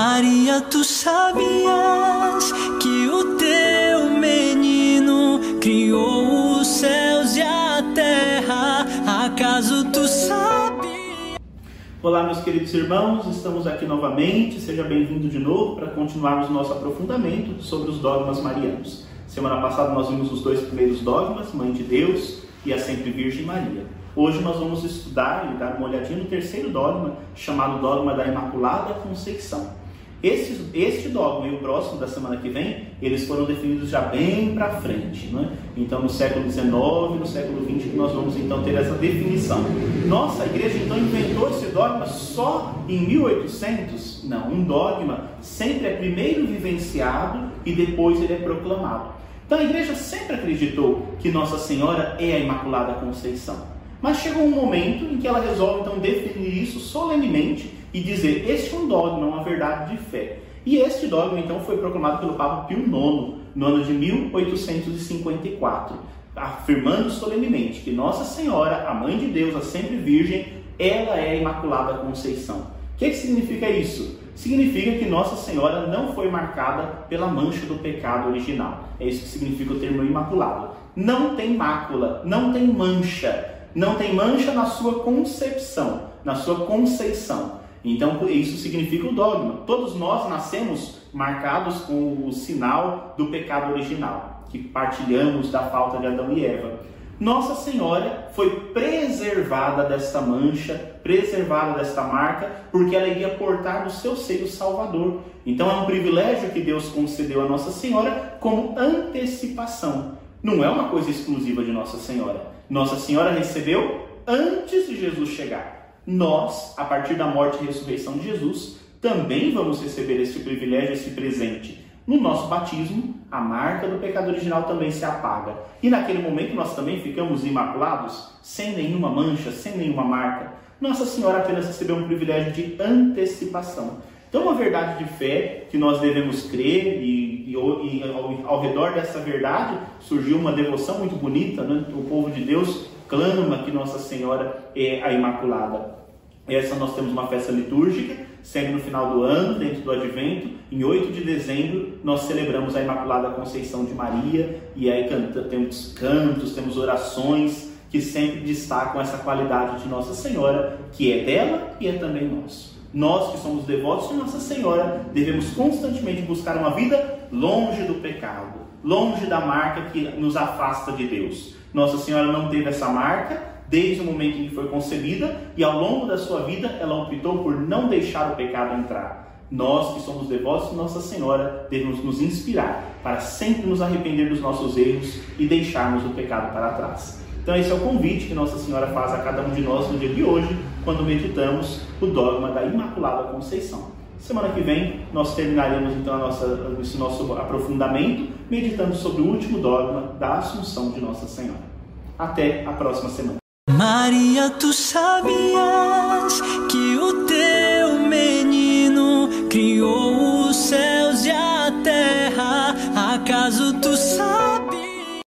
Maria, tu sabias que o teu menino criou os céus e a terra? Acaso tu sabias? Olá, meus queridos irmãos, estamos aqui novamente. Seja bem-vindo de novo para continuarmos nosso aprofundamento sobre os dogmas marianos. Semana passada nós vimos os dois primeiros dogmas, Mãe de Deus e a Sempre Virgem Maria. Hoje nós vamos estudar e dar uma olhadinha no terceiro dogma, chamado Dogma da Imaculada Conceição. Este, este dogma e o próximo da semana que vem, eles foram definidos já bem para frente. Né? Então, no século XIX, no século XX, nós vamos então ter essa definição. Nossa, igreja então inventou esse dogma só em 1800? Não, um dogma sempre é primeiro vivenciado e depois ele é proclamado. Então, a igreja sempre acreditou que Nossa Senhora é a Imaculada Conceição. Mas chegou um momento em que ela resolve então definir isso solenemente e dizer: este é um dogma, uma verdade de fé. E este dogma então foi proclamado pelo Papa Pio IX no ano de 1854, afirmando solenemente que Nossa Senhora, a Mãe de Deus, a sempre Virgem, ela é a Imaculada Conceição. O que, que significa isso? Significa que Nossa Senhora não foi marcada pela mancha do pecado original. É isso que significa o termo imaculado. Não tem mácula, não tem mancha não tem mancha na sua concepção, na sua conceição. Então, isso significa o dogma. Todos nós nascemos marcados com o sinal do pecado original, que partilhamos da falta de Adão e Eva. Nossa Senhora foi preservada desta mancha, preservada desta marca, porque ela iria portar no seu seio Salvador. Então é um privilégio que Deus concedeu a Nossa Senhora como antecipação. Não é uma coisa exclusiva de Nossa Senhora. Nossa Senhora recebeu antes de Jesus chegar. Nós, a partir da morte e ressurreição de Jesus, também vamos receber esse privilégio, esse presente. No nosso batismo, a marca do pecado original também se apaga. E naquele momento nós também ficamos imaculados, sem nenhuma mancha, sem nenhuma marca. Nossa Senhora apenas recebeu um privilégio de antecipação. Então, uma verdade de fé que nós devemos crer e, e, e ao, ao, redor dessa verdade surgiu uma devoção muito bonita, né? O povo de Deus clama que Nossa Senhora é a Imaculada. Essa nós temos uma festa litúrgica, sempre no final do ano, dentro do Advento. Em 8 de dezembro, nós celebramos a Imaculada Conceição de Maria e aí canta, temos cantos, temos orações que sempre destacam essa qualidade de Nossa Senhora, que é dela e é também nosso. Nós que somos devotos de Nossa Senhora devemos constantemente buscar uma vida longe do pecado, longe da marca que nos afasta de Deus. Nossa Senhora não teve essa marca desde o momento em que foi concebida e ao longo da sua vida ela optou por não deixar o pecado entrar. Nós que somos devotos de Nossa Senhora devemos nos inspirar para sempre nos arrepender dos nossos erros e deixarmos o pecado para trás. Então, esse é o convite que Nossa Senhora faz a cada um de nós no dia de hoje, quando meditamos o dogma da Imaculada Conceição. Semana que vem nós terminaremos então nossa, esse nosso aprofundamento meditando sobre o último dogma da Assunção de Nossa Senhora. Até a próxima semana. Maria, tu sabias que o teu menino criou